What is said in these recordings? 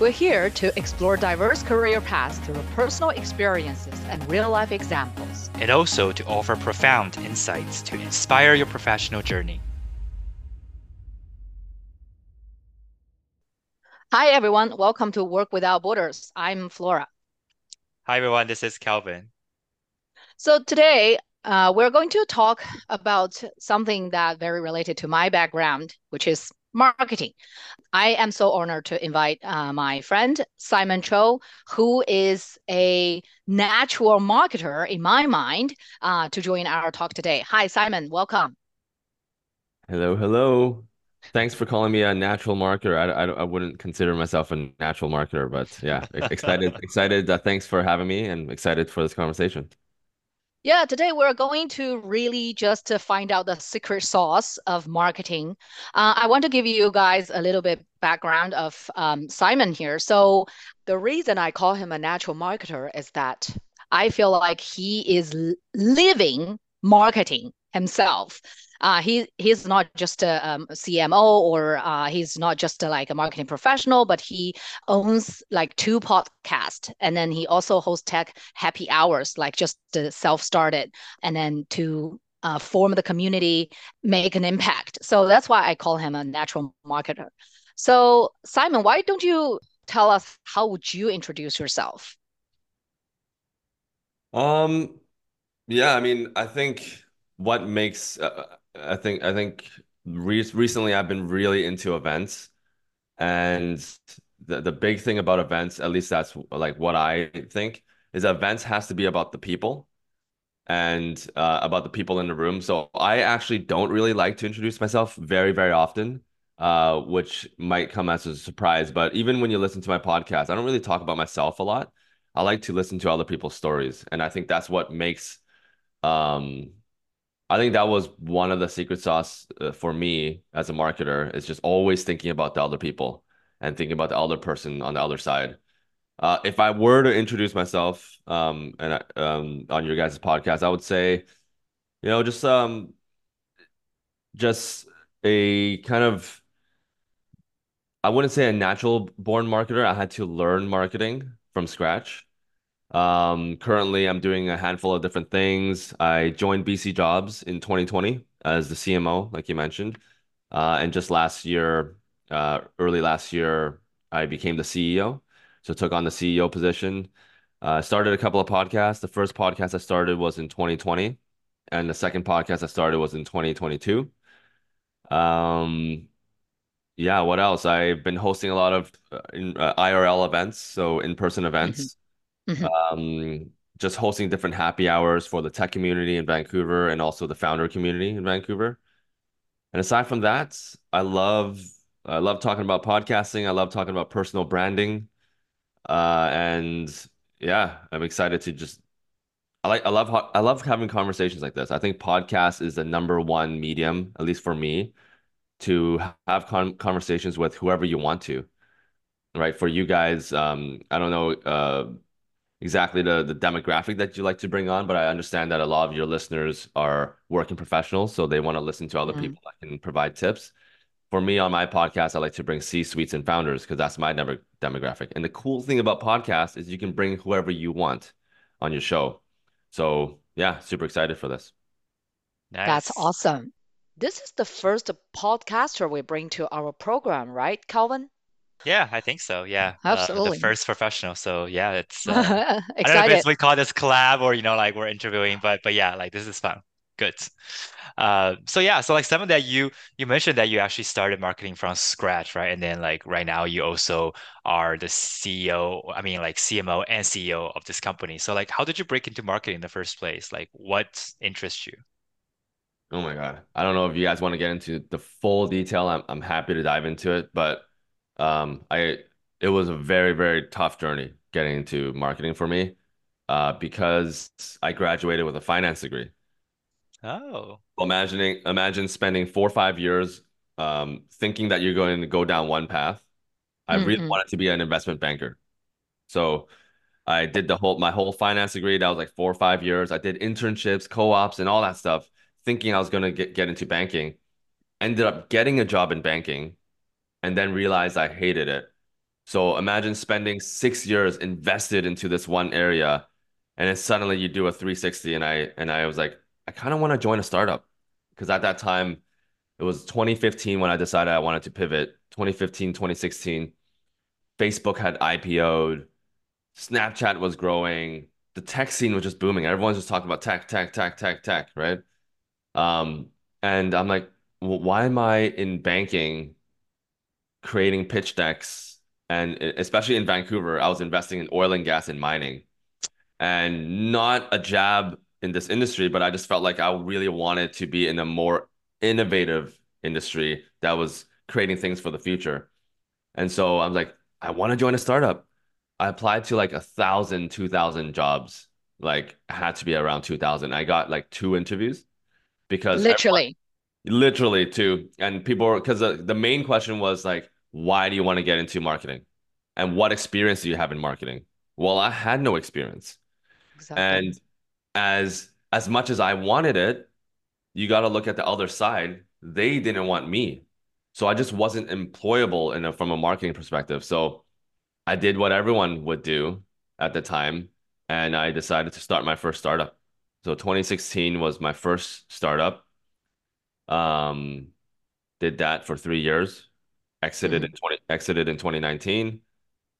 We're here to explore diverse career paths through personal experiences and real life examples. And also to offer profound insights to inspire your professional journey. Hi, everyone. Welcome to Work Without Borders. I'm Flora. Hi, everyone. This is Calvin. So today, uh, we're going to talk about something that very related to my background, which is marketing. I am so honored to invite uh, my friend Simon Chou, who is a natural marketer in my mind, uh, to join our talk today. Hi, Simon. Welcome. Hello, hello. Thanks for calling me a natural marketer. I, I, I wouldn't consider myself a natural marketer, but yeah, excited, excited. Uh, thanks for having me and excited for this conversation. Yeah, today we're going to really just to find out the secret sauce of marketing. Uh, I want to give you guys a little bit background of um, Simon here. So the reason I call him a natural marketer is that I feel like he is living marketing himself uh, he he's not just a um, CMO or uh, he's not just a, like a marketing professional, but he owns like two podcasts, and then he also hosts tech happy hours, like just self started, and then to uh, form the community, make an impact. So that's why I call him a natural marketer. So Simon, why don't you tell us how would you introduce yourself? Um, yeah, I mean, I think what makes uh, I think I think re recently I've been really into events, and the the big thing about events, at least that's like what I think, is events has to be about the people and uh, about the people in the room. So I actually don't really like to introduce myself very very often, uh, which might come as a surprise. But even when you listen to my podcast, I don't really talk about myself a lot. I like to listen to other people's stories, and I think that's what makes um I think that was one of the secret sauce uh, for me as a marketer is just always thinking about the other people and thinking about the other person on the other side. Uh, if I were to introduce myself um, and um, on your guys' podcast, I would say, you know, just um, just a kind of, I wouldn't say a natural born marketer. I had to learn marketing from scratch. Um, currently, I'm doing a handful of different things. I joined BC Jobs in 2020 as the CMO, like you mentioned. Uh, and just last year, uh, early last year, I became the CEO. So took on the CEO position. Uh, started a couple of podcasts. The first podcast I started was in 2020, and the second podcast I started was in 2022. Um, yeah, what else? I've been hosting a lot of uh, in, uh, IRL events, so in-person events. Mm-hmm. Um, just hosting different happy hours for the tech community in Vancouver and also the founder community in Vancouver. And aside from that, I love I love talking about podcasting. I love talking about personal branding. Uh, and yeah, I'm excited to just I like I love I love having conversations like this. I think podcast is the number one medium, at least for me, to have con conversations with whoever you want to. Right? For you guys, um, I don't know, uh exactly the the demographic that you like to bring on, but I understand that a lot of your listeners are working professionals, so they want to listen to other mm. people that can provide tips. For me on my podcast, I like to bring C-suites and founders because that's my dem- demographic. And the cool thing about podcasts is you can bring whoever you want on your show. So yeah, super excited for this. Nice. That's awesome. This is the first podcaster we bring to our program, right, Calvin? Yeah, I think so. Yeah, absolutely. Uh, the first professional. So yeah, it's. Uh, I don't know if we call this collab or you know like we're interviewing, but but yeah, like this is fun. Good. Uh, so yeah, so like some of that you you mentioned that you actually started marketing from scratch, right? And then like right now you also are the CEO. I mean like CMO and CEO of this company. So like, how did you break into marketing in the first place? Like, what interests you? Oh my God. I don't know if you guys want to get into the full detail. I'm, I'm happy to dive into it, but um, I it was a very very tough journey getting into marketing for me, uh, because I graduated with a finance degree. Oh. Imagining imagine spending four or five years um, thinking that you're going to go down one path. I mm-hmm. really wanted to be an investment banker. So I did the whole my whole finance degree. That was like four or five years. I did internships, co-ops, and all that stuff, thinking I was gonna get, get into banking. Ended up getting a job in banking and then realized I hated it. So imagine spending six years invested into this one area, and then suddenly you do a 360. And I and I was like, I kind of want to join a startup because at that time it was 2015 when I decided I wanted to pivot. 2015, 2016, Facebook had IPO'd, Snapchat was growing, the tech scene was just booming. Everyone's just talking about tech, tech, tech, tech, tech, right? Um, and I'm like, well, why am I in banking creating pitch decks? And especially in Vancouver, I was investing in oil and gas and mining. And not a jab in this industry, but I just felt like I really wanted to be in a more innovative industry that was creating things for the future. And so I'm like, I want to join a startup. I applied to like a thousand, two thousand jobs. Like had to be around two thousand. I got like two interviews because literally, literally two. And people were because the, the main question was like, why do you want to get into marketing? And what experience do you have in marketing? Well, I had no experience. Exactly. And as as much as I wanted it, you got to look at the other side. They didn't want me. So I just wasn't employable in a, from a marketing perspective. So I did what everyone would do at the time, and I decided to start my first startup. So 2016 was my first startup. Um, did that for three years. Exited mm-hmm. in 20 exited in 2019.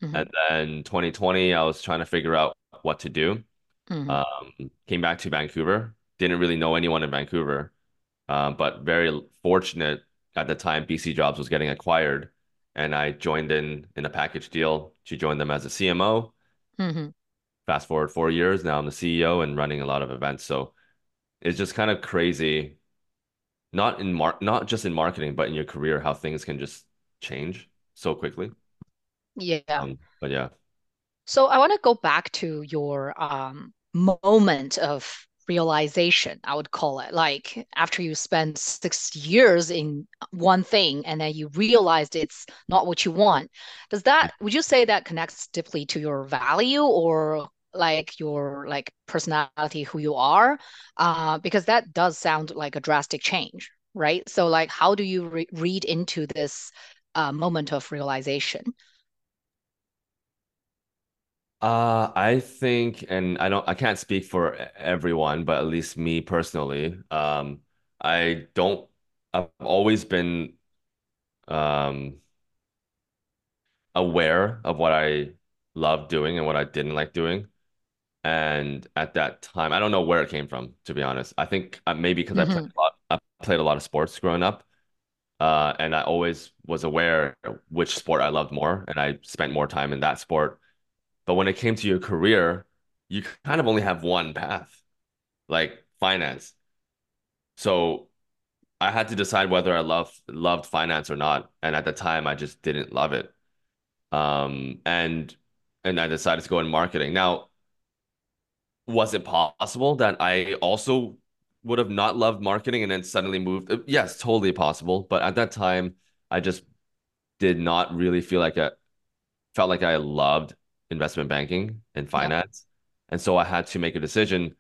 Mm-hmm. And then 2020, I was trying to figure out what to do. Mm-hmm. Um, came back to Vancouver. Didn't really know anyone in Vancouver, um, but very fortunate at the time. BC Jobs was getting acquired, and I joined in in a package deal to join them as a CMO. Mm-hmm. Fast forward four years, now I'm the CEO and running a lot of events. So it's just kind of crazy, not in mar- not just in marketing, but in your career, how things can just change so quickly. Yeah. Um, but yeah. So I want to go back to your um, moment of realization i would call it like after you spend six years in one thing and then you realized it's not what you want does that would you say that connects deeply to your value or like your like personality who you are uh, because that does sound like a drastic change right so like how do you re- read into this uh, moment of realization uh, I think, and I don't, I can't speak for everyone, but at least me personally, um, I don't, I've always been, um, aware of what I love doing and what I didn't like doing. And at that time, I don't know where it came from, to be honest. I think uh, maybe because mm-hmm. I played a lot, I played a lot of sports growing up. Uh, and I always was aware which sport I loved more, and I spent more time in that sport but when it came to your career, you kind of only have one path, like finance. So I had to decide whether I love loved finance or not. And at the time, I just didn't love it. Um, and and I decided to go in marketing. Now, was it possible that I also would have not loved marketing and then suddenly moved? Yes, totally possible. But at that time, I just did not really feel like I felt like I loved investment banking and finance. Yeah. And so I had to make a decision.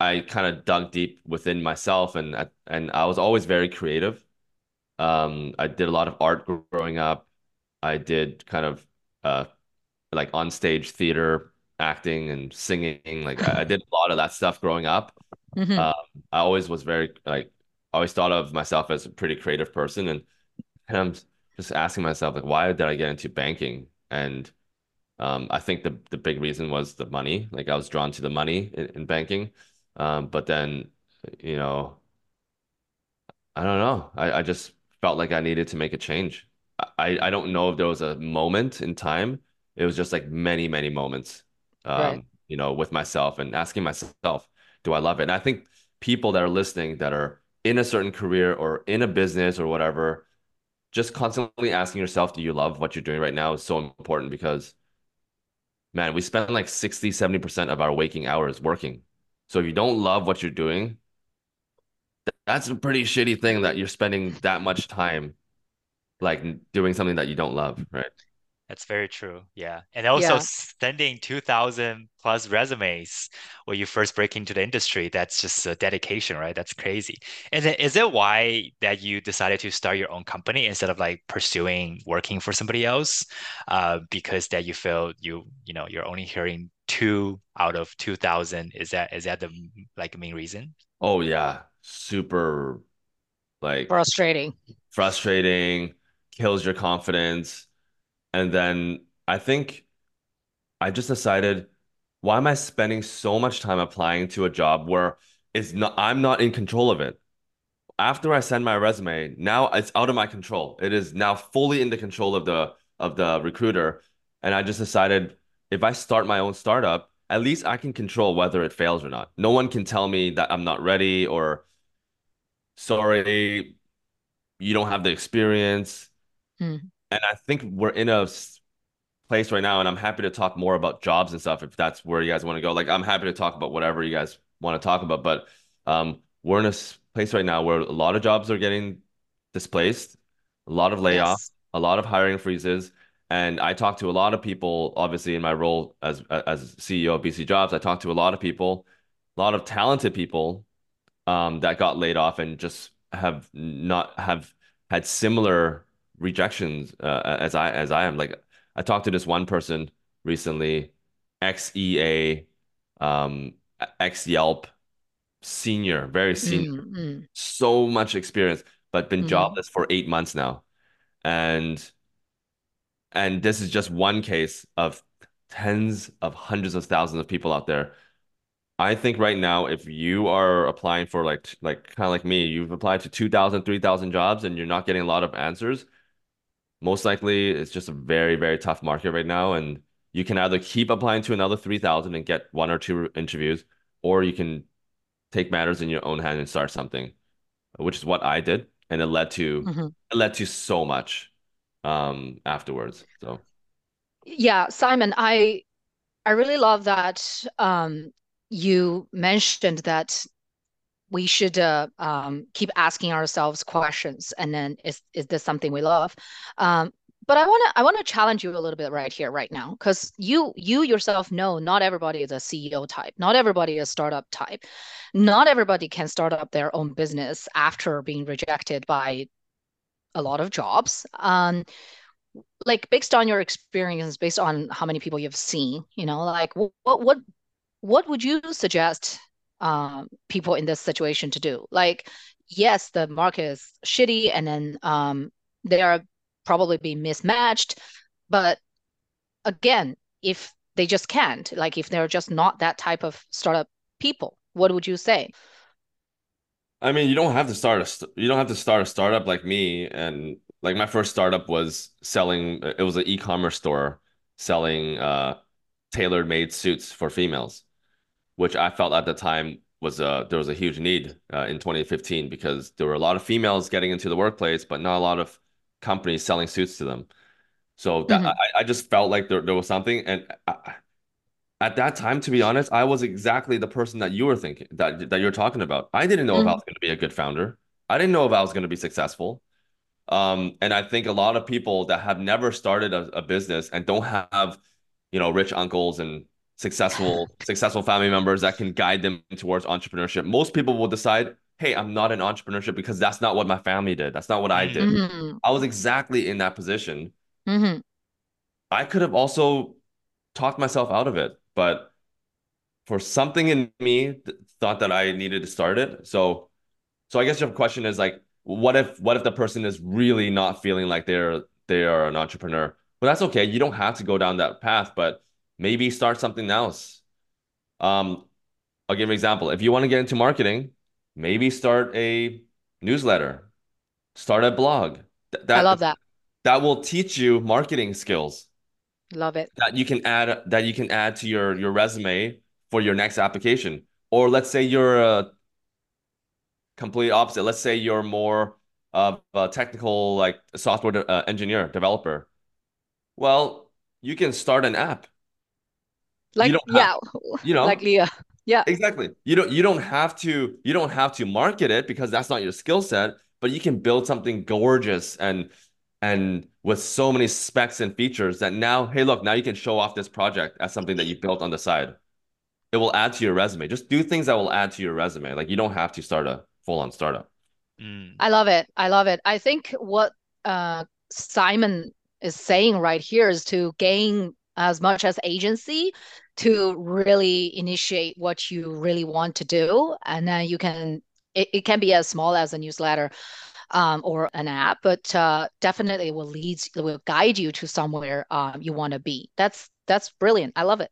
I kind of dug deep within myself and and I was always very creative. Um, I did a lot of art growing up. I did kind of uh like on stage theater, acting and singing. Like I, I did a lot of that stuff growing up. Mm-hmm. Um, I always was very like always thought of myself as a pretty creative person and and I'm just asking myself like why did I get into banking and um, I think the the big reason was the money. Like I was drawn to the money in, in banking. Um, but then, you know, I don't know. I, I just felt like I needed to make a change. I, I don't know if there was a moment in time. It was just like many, many moments, um, right. you know, with myself and asking myself, do I love it? And I think people that are listening that are in a certain career or in a business or whatever, just constantly asking yourself, do you love what you're doing right now is so important because man, we spend like 60, 70% of our waking hours working. So if you don't love what you're doing, that's a pretty shitty thing that you're spending that much time like doing something that you don't love, right? That's very true. Yeah. And also yeah. sending 2000 plus resumes when you first break into the industry, that's just a dedication, right? That's crazy. And then is it why that you decided to start your own company instead of like pursuing working for somebody else? Uh, because that you feel you, you know, you're only hearing two out of 2000. Is that, is that the like main reason? Oh yeah. Super like frustrating. Frustrating, kills your confidence and then I think I just decided, why am I spending so much time applying to a job where it's not I'm not in control of it? After I send my resume, now it's out of my control. It is now fully in the control of the of the recruiter. And I just decided if I start my own startup, at least I can control whether it fails or not. No one can tell me that I'm not ready or sorry, you don't have the experience. Mm and I think we're in a place right now, and I'm happy to talk more about jobs and stuff if that's where you guys want to go. Like I'm happy to talk about whatever you guys want to talk about, but um, we're in a place right now where a lot of jobs are getting displaced, a lot of layoffs, yes. a lot of hiring freezes. And I talk to a lot of people, obviously in my role as as CEO of BC Jobs, I talk to a lot of people, a lot of talented people um, that got laid off and just have not have had similar rejections uh, as I as I am. Like I talked to this one person recently, ex EA, um, ex Yelp, senior, very senior, mm-hmm. so much experience, but been mm-hmm. jobless for eight months now, and and this is just one case of tens of hundreds of thousands of people out there. I think right now, if you are applying for like like kind of like me, you've applied to 2,000, 3,000 jobs and you're not getting a lot of answers, most likely it's just a very very tough market right now and you can either keep applying to another 3000 and get one or two interviews or you can take matters in your own hand and start something which is what i did and it led to mm-hmm. it led to so much um afterwards so yeah simon i i really love that um you mentioned that we should uh, um, keep asking ourselves questions and then is is this something we love? Um, but i want to i want to challenge you a little bit right here right now because you you yourself know not everybody is a ceo type not everybody is startup type. Not everybody can start up their own business after being rejected by a lot of jobs. Um, like based on your experience based on how many people you've seen you know like what what what would you suggest um, people in this situation to do. Like, yes, the market is shitty, and then um, they are probably being mismatched. But again, if they just can't, like if they're just not that type of startup people, what would you say? I mean, you don't have to start a you don't have to start a startup like me and like my first startup was selling it was an e-commerce store selling uh tailored made suits for females which I felt at the time was a there was a huge need uh, in 2015 because there were a lot of females getting into the workplace, but not a lot of companies selling suits to them. So that, mm-hmm. I, I just felt like there, there was something, and I, at that time, to be honest, I was exactly the person that you were thinking that that you're talking about. I didn't know mm-hmm. if I mm-hmm. was going to be a good founder. I didn't know if I was going to be successful. Um, and I think a lot of people that have never started a, a business and don't have, you know, rich uncles and successful successful family members that can guide them towards entrepreneurship. Most people will decide, "Hey, I'm not an entrepreneurship because that's not what my family did. That's not what I did." Mm-hmm. I was exactly in that position. Mm-hmm. I could have also talked myself out of it, but for something in me th- thought that I needed to start it. So, so I guess your question is like, what if what if the person is really not feeling like they're they are an entrepreneur? Well, that's okay. You don't have to go down that path, but maybe start something else. Um, I'll give an example. If you want to get into marketing, maybe start a newsletter, start a blog. Th- that, I love that. That will teach you marketing skills. Love it. That you can add that you can add to your your resume for your next application. Or let's say you're a complete opposite. Let's say you're more of a technical like software uh, engineer, developer. Well, you can start an app like you yeah you know like leah yeah exactly you don't you don't have to you don't have to market it because that's not your skill set but you can build something gorgeous and and with so many specs and features that now, hey, look, now you can show off this project as something that you built on the side. It will add to your resume. Just do things that will add to your resume. Like you don't have to start a full on startup. Mm. I love it. I love it. I think what uh, Simon is saying right here is to gain as much as agency to really initiate what you really want to do. And then you can, it, it can be as small as a newsletter um, or an app, but uh, definitely will lead, will guide you to somewhere um, you want to be. That's that's brilliant. I love it.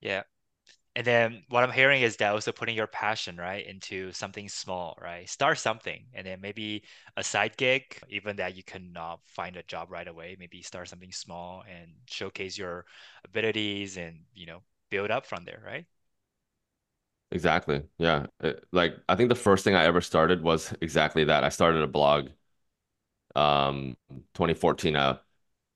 Yeah. And then what I'm hearing is that also putting your passion right into something small, right? Start something, and then maybe a side gig, even that you cannot find a job right away. Maybe start something small and showcase your abilities, and you know, build up from there, right? Exactly. Yeah. It, like I think the first thing I ever started was exactly that. I started a blog um 2014 uh,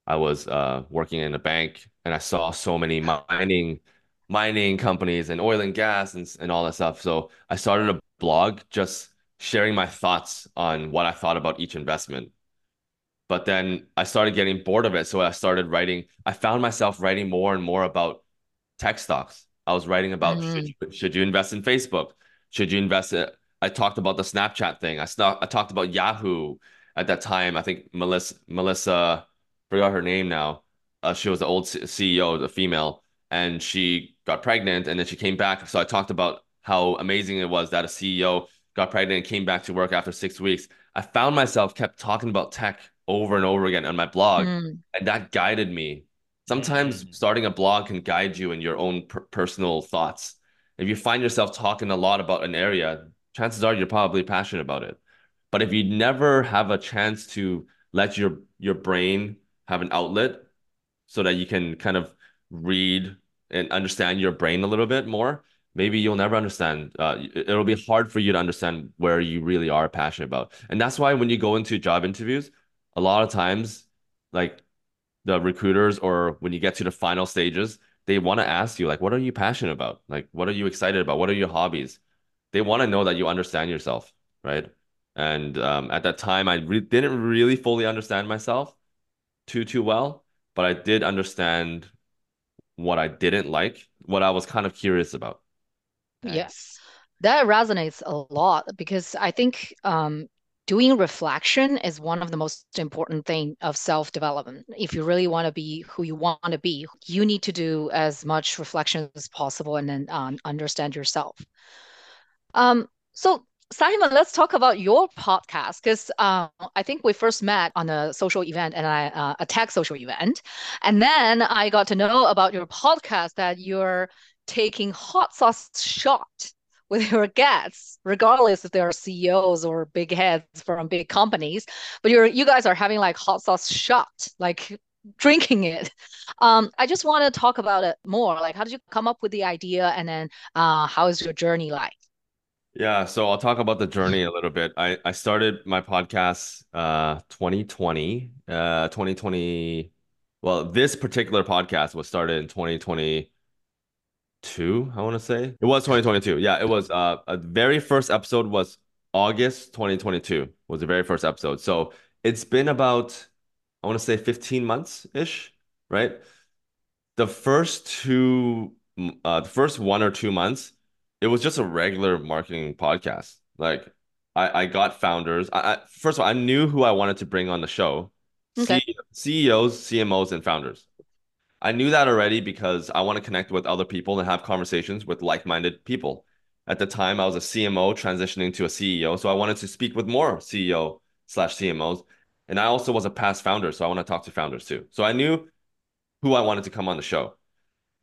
I was uh working in a bank and I saw so many mining mining companies and oil and gas and, and all that stuff. So I started a blog just sharing my thoughts on what I thought about each investment. But then I started getting bored of it. So I started writing, I found myself writing more and more about tech stocks I was writing about mm-hmm. should, you, should you invest in Facebook? Should you invest in, I talked about the Snapchat thing. I st- I talked about Yahoo at that time. I think Melissa Melissa forgot her name now. Uh, she was the old CEO, the female, and she got pregnant and then she came back. So I talked about how amazing it was that a CEO got pregnant and came back to work after six weeks. I found myself kept talking about tech over and over again on my blog, mm. and that guided me Sometimes mm-hmm. starting a blog can guide you in your own per- personal thoughts. If you find yourself talking a lot about an area, chances are you're probably passionate about it. But if you never have a chance to let your your brain have an outlet so that you can kind of read and understand your brain a little bit more, maybe you'll never understand. Uh, it'll be hard for you to understand where you really are passionate about. And that's why when you go into job interviews, a lot of times, like the recruiters or when you get to the final stages, they want to ask you like, what are you passionate about? Like, what are you excited about? What are your hobbies? They want to know that you understand yourself, right? And um, at that time, I re- didn't really fully understand myself too too well, but I did understand what I didn't like, what I was kind of curious about. Yes, that resonates a lot because I think um, doing reflection is one of the most important thing of self-development. If you really want to be who you want to be you need to do as much reflection as possible and then um, understand yourself. Um, so simon let's talk about your podcast because uh, i think we first met on a social event and I, uh, a tech social event and then i got to know about your podcast that you're taking hot sauce shot with your guests, regardless if they are CEOs or big heads from big companies. But you're you guys are having like hot sauce shot, like drinking it. Um, I just want to talk about it more. Like, how did you come up with the idea, and then uh, how is your journey like? Yeah, so I'll talk about the journey a little bit. I I started my podcast uh 2020, uh 2020. Well, this particular podcast was started in 2022, I want to say. It was 2022. Yeah, it was uh a very first episode was August 2022 was the very first episode. So it's been about I want to say 15 months ish, right? The first two uh the first one or two months, it was just a regular marketing podcast. Like I, I got founders. I, I first of all, I knew who I wanted to bring on the show. Okay. CEOs, CMOs, and founders. I knew that already because I want to connect with other people and have conversations with like-minded people. At the time, I was a CMO transitioning to a CEO, so I wanted to speak with more CEO slash CMOs. And I also was a past founder, so I want to talk to founders too. So I knew who I wanted to come on the show.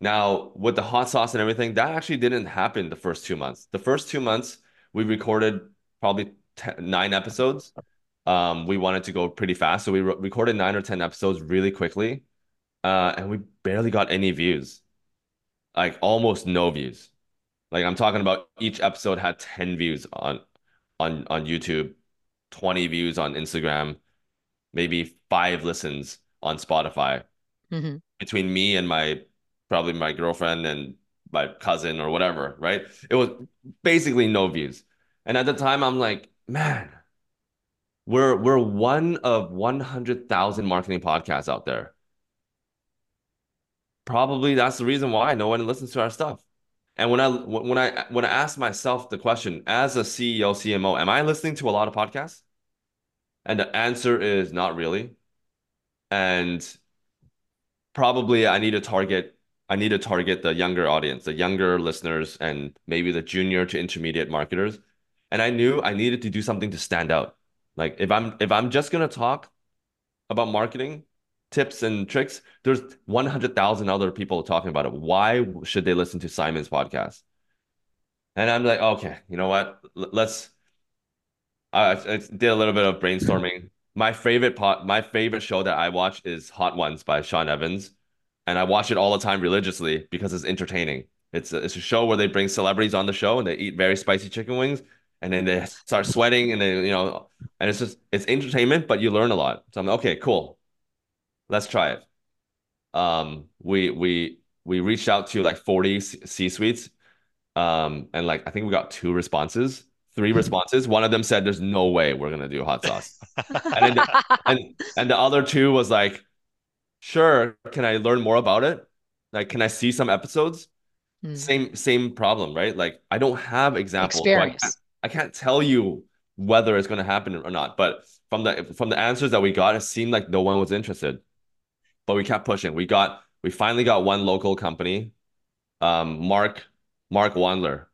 Now, with the hot sauce and everything, that actually didn't happen the first two months. The first two months, we recorded probably ten, nine episodes. Um, we wanted to go pretty fast, so we re- recorded nine or ten episodes really quickly uh, and we barely got any views, like almost no views. Like I'm talking about each episode had 10 views on on on YouTube, 20 views on Instagram, maybe five listens on Spotify. Mm-hmm. Between me and my probably my girlfriend and my cousin or whatever, right? It was basically no views. And at the time I'm like, man, We're we're one of 100,000 marketing podcasts out there. Probably that's the reason why no one listens to our stuff. And when I when I when I ask myself the question as a CEO, CMO, am I listening to a lot of podcasts? And the answer is not really. And probably I need to target I need to target the younger audience, the younger listeners, and maybe the junior to intermediate marketers. And I knew I needed to do something to stand out. Like if I'm if I'm just gonna talk about marketing tips and tricks, there's 100,000 other people talking about it. Why should they listen to Simon's podcast? And I'm like, okay, you know what? Let's. I, I did a little bit of brainstorming. My favorite pot, my favorite show that I watch is Hot Ones by Sean Evans, and I watch it all the time religiously because it's entertaining. It's a, it's a show where they bring celebrities on the show and they eat very spicy chicken wings, and then they start sweating and they you know, and it's just it's entertainment, but you learn a lot. So I'm like, okay, cool, let's try it. Um, we we we reached out to like 40 C suites, um, and like I think we got two responses three responses. One of them said, "There's no way we're gonna do hot sauce," and, the, and and the other two was like, "Sure, can I learn more about it? Like, can I see some episodes?" Mm. Same same problem, right? Like, I don't have examples. Experience. So I, can't, I can't tell you whether it's gonna happen or not. But from the from the answers that we got, it seemed like no one was interested. But we kept pushing. We got we finally got one local company, um, Mark Mark Wandler,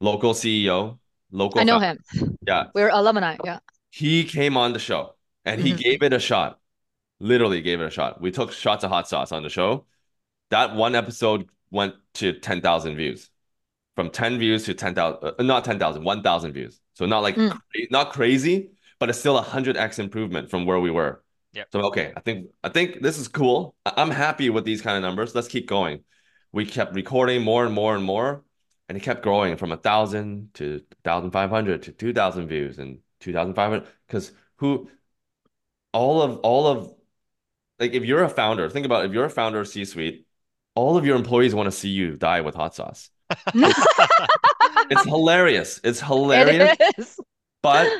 local CEO local. I know him. Yeah, we're alumni. Yeah, he came on the show and he mm-hmm. gave it a shot. Literally gave it a shot. We took shots of hot sauce on the show. That one episode went to ten thousand views, from ten views to ten thousand, uh, not 10,000, 1,000 views. So not like mm. cra- not crazy, but it's still a hundred x improvement from where we were. Yeah. So okay, I think I think this is cool. I'm happy with these kind of numbers. Let's keep going. We kept recording more and more and more and it kept growing from a thousand to thousand five hundred to two thousand views and two thousand five hundred. Because who, all of all of, like if you're a founder, think about it, if you're a founder of C suite, all of your employees want to see you die with hot sauce. it's hilarious. It's hilarious. It but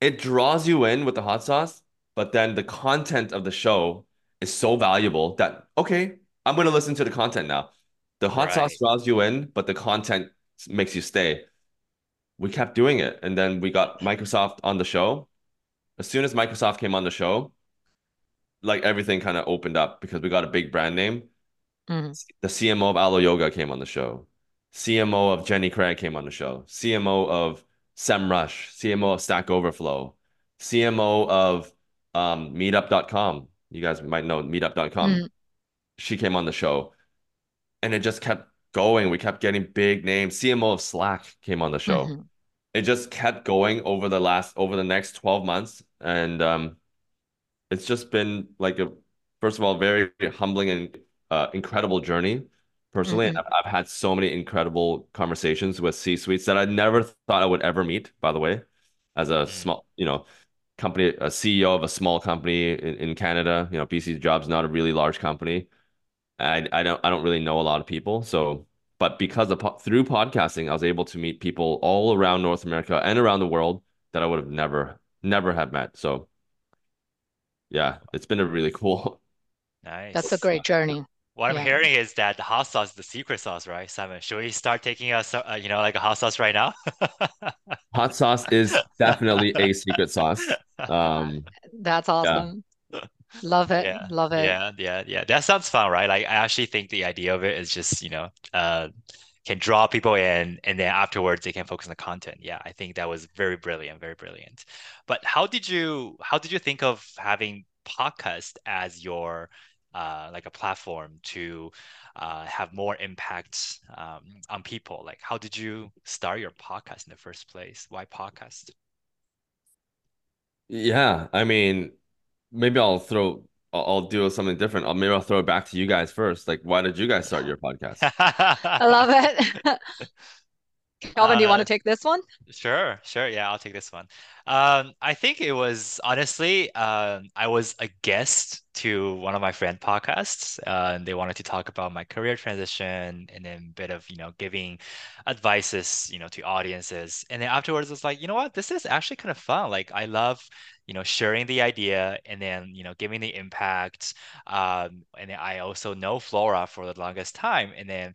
it draws you in with the hot sauce. But then the content of the show is so valuable that okay, I'm gonna listen to the content now. The hot right. sauce draws you in, but the content makes you stay. We kept doing it. And then we got Microsoft on the show. As soon as Microsoft came on the show, like everything kind of opened up because we got a big brand name. Mm-hmm. The CMO of Alo Yoga came on the show. CMO of Jenny Craig came on the show. CMO of SEMrush, CMO of Stack Overflow, CMO of um, Meetup.com. You guys might know Meetup.com. Mm-hmm. She came on the show and it just kept going. We kept getting big names. CMO of Slack came on the show. Mm-hmm. It just kept going over the last over the next 12 months. And um it's just been like a first of all, very humbling and uh, incredible journey personally. Mm-hmm. And I've, I've, had so many incredible conversations with C suites that I never thought I would ever meet, by the way, as a mm-hmm. small, you know, company, a CEO of a small company in, in Canada. You know, BC Jobs not a really large company. I I don't I don't really know a lot of people. So, but because of through podcasting, I was able to meet people all around North America and around the world that I would have never never have met. So, yeah, it's been a really cool. Nice. That's a great journey. What yeah. I'm hearing is that the hot sauce is the secret sauce, right, Simon? Should we start taking a, uh, you know, like a hot sauce right now? hot sauce is definitely a secret sauce. Um, That's awesome. Love it. Yeah. Love it. Yeah, yeah, yeah. That sounds fun, right? Like I actually think the idea of it is just, you know, uh can draw people in and then afterwards they can focus on the content. Yeah, I think that was very brilliant, very brilliant. But how did you how did you think of having podcast as your uh, like a platform to uh, have more impact um, on people? Like, how did you start your podcast in the first place? Why podcast? Yeah, I mean, maybe I'll throw I'll do something different. I'll, maybe I'll throw it back to you guys first. Like, why did you guys start your podcast? I love it. Calvin, uh, do you want to take this one? Sure, sure. Yeah, I'll take this one. Um, I think it was honestly, um, I was a guest to one of my friend podcasts. Uh, and they wanted to talk about my career transition and then a bit of, you know, giving advices, you know, to audiences. And then afterwards, it's like, you know what, this is actually kind of fun. Like I love, you know, sharing the idea and then, you know, giving the impact. Um, and then I also know Flora for the longest time. And then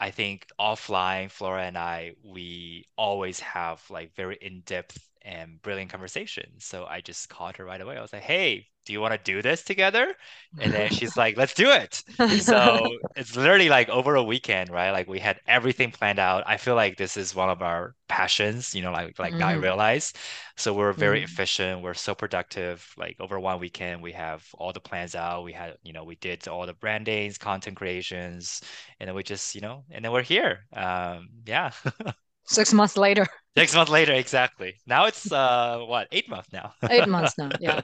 I think offline, Flora and I, we always have like very in-depth and brilliant conversation. So I just called her right away. I was like, hey, do you want to do this together? And then she's like, let's do it. So it's literally like over a weekend, right? Like we had everything planned out. I feel like this is one of our passions, you know, like like mm. I realized. So we're very mm. efficient. We're so productive. Like over one weekend, we have all the plans out. We had, you know, we did all the brandings, content creations, and then we just, you know, and then we're here. Um, yeah. Six months later. Six months later, exactly. Now it's uh what, eight months now. eight months now, yeah.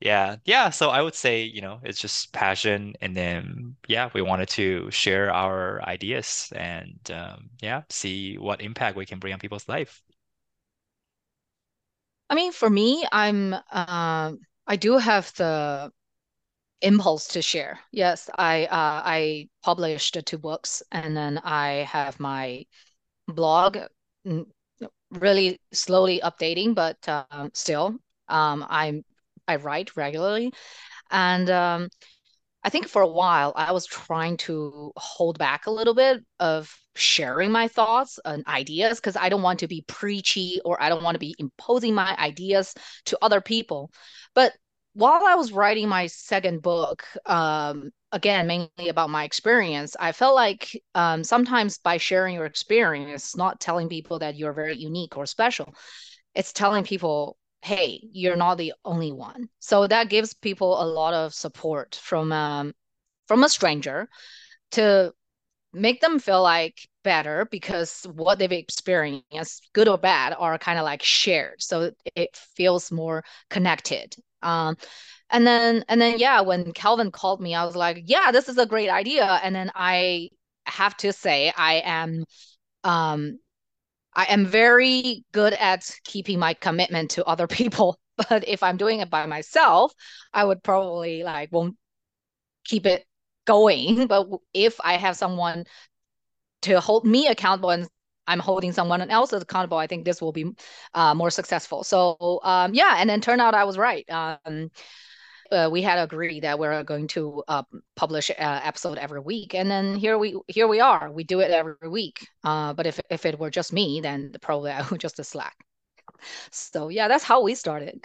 Yeah, yeah. So I would say, you know, it's just passion, and then yeah, we wanted to share our ideas and um, yeah, see what impact we can bring on people's life. I mean, for me, I'm uh, I do have the impulse to share. Yes, I uh, I published two books, and then I have my blog, really slowly updating, but um, still, um, I'm I write regularly, and um, I think for a while I was trying to hold back a little bit of sharing my thoughts and ideas because I don't want to be preachy or I don't want to be imposing my ideas to other people. But while I was writing my second book, um, again, mainly about my experience, I felt like um, sometimes by sharing your experience, not telling people that you're very unique or special, it's telling people hey you're not the only one. So that gives people a lot of support from um, from a stranger to make them feel like better because what they've experienced good or bad are kind of like shared. So it feels more connected um, and then and then yeah when calvin called me i was like yeah this is a great idea and then i have to say i am um, I am very good at keeping my commitment to other people. But if I'm doing it by myself, I would probably like won't keep it going. But if I have someone to hold me accountable and I'm holding someone else accountable, I think this will be uh, more successful. So um, yeah, and then turned out I was right. Um, uh, we had agreed that we're going to uh, publish an episode every week, and then here we here we are. We do it every week. Uh, but if if it were just me, then probably I would just a slack. So yeah, that's how we started.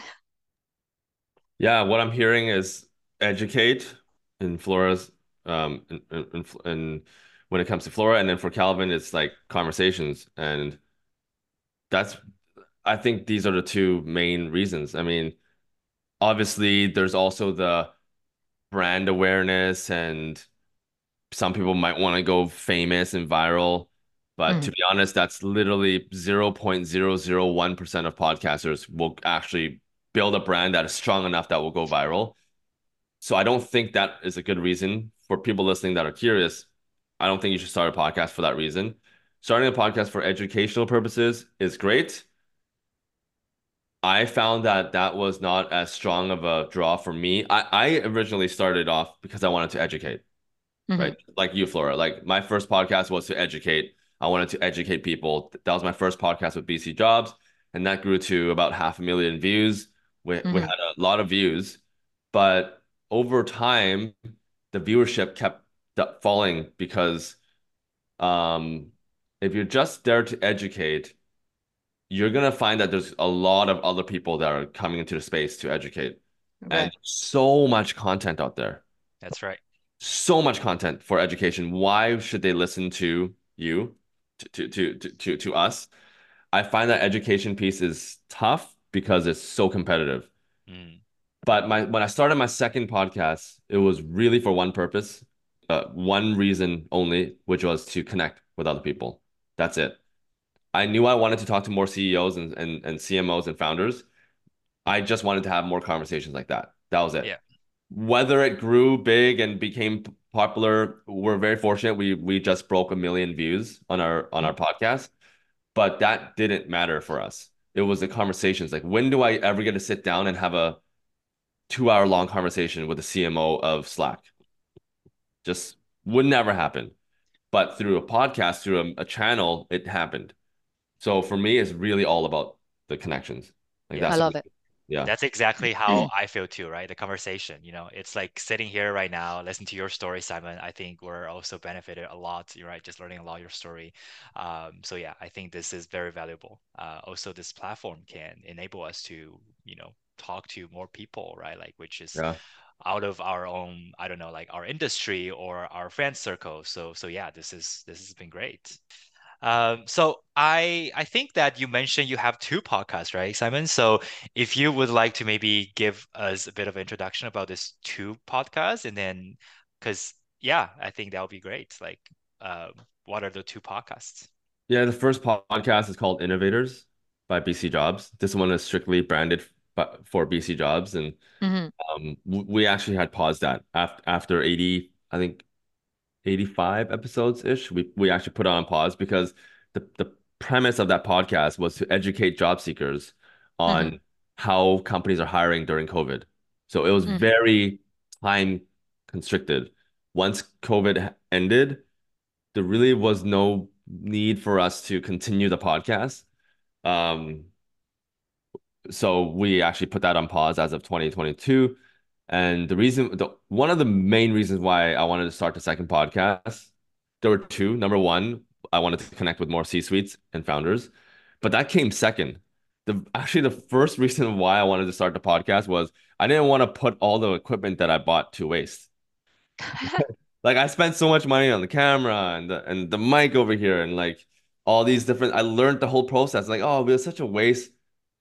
Yeah, what I'm hearing is educate in Flora's um in, in, in when it comes to Flora, and then for Calvin, it's like conversations, and that's I think these are the two main reasons. I mean obviously there's also the brand awareness and some people might want to go famous and viral but mm. to be honest that's literally 0.001% of podcasters will actually build a brand that is strong enough that will go viral so i don't think that is a good reason for people listening that are curious i don't think you should start a podcast for that reason starting a podcast for educational purposes is great I found that that was not as strong of a draw for me. I, I originally started off because I wanted to educate, mm-hmm. right? Like you, Flora. Like my first podcast was to educate. I wanted to educate people. That was my first podcast with BC Jobs, and that grew to about half a million views. We, mm-hmm. we had a lot of views, but over time, the viewership kept falling because um, if you're just there to educate you're gonna find that there's a lot of other people that are coming into the space to educate, okay. and so much content out there. That's right. So much content for education. Why should they listen to you, to to to to, to us? I find that education piece is tough because it's so competitive. Mm. But my when I started my second podcast, it was really for one purpose, uh, one reason only, which was to connect with other people. That's it. I knew I wanted to talk to more CEOs and, and, and CMOs and founders. I just wanted to have more conversations like that. That was it. Yeah. Whether it grew big and became popular. We're very fortunate. We we just broke a million views on our on our podcast, but that didn't matter for us. It was the conversations. Like, when do I ever get to sit down and have a two hour long conversation with the CMO of Slack? Just would never happen. But through a podcast, through a, a channel, it happened. So for me, it's really all about the connections. Like yeah, I love it. Yeah. That's exactly how I feel too, right? The conversation, you know, it's like sitting here right now, listening to your story, Simon. I think we're also benefited a lot, You're right? Just learning a lot your story. Um, so yeah, I think this is very valuable. Uh, also, this platform can enable us to, you know, talk to more people, right? Like, which is yeah. Out of our own, I don't know, like our industry or our friend circle. So, so yeah, this is this has been great. Um, so I I think that you mentioned you have two podcasts, right, Simon? So if you would like to maybe give us a bit of introduction about this two podcasts, and then because yeah, I think that would be great. Like, uh, what are the two podcasts? Yeah, the first podcast is called Innovators by BC Jobs. This one is strictly branded for BC Jobs, and mm-hmm. um, we actually had paused that after after eighty, I think 85 episodes ish. We we actually put on pause because the the premise of that podcast was to educate job seekers on mm-hmm. how companies are hiring during COVID. So it was mm-hmm. very time constricted. Once COVID ended, there really was no need for us to continue the podcast. Um, so we actually put that on pause as of 2022. And the reason, the one of the main reasons why I wanted to start the second podcast, there were two. Number one, I wanted to connect with more C-suites and founders, but that came second. The actually the first reason why I wanted to start the podcast was I didn't want to put all the equipment that I bought to waste. like I spent so much money on the camera and the and the mic over here and like all these different. I learned the whole process. Like oh, it was such a waste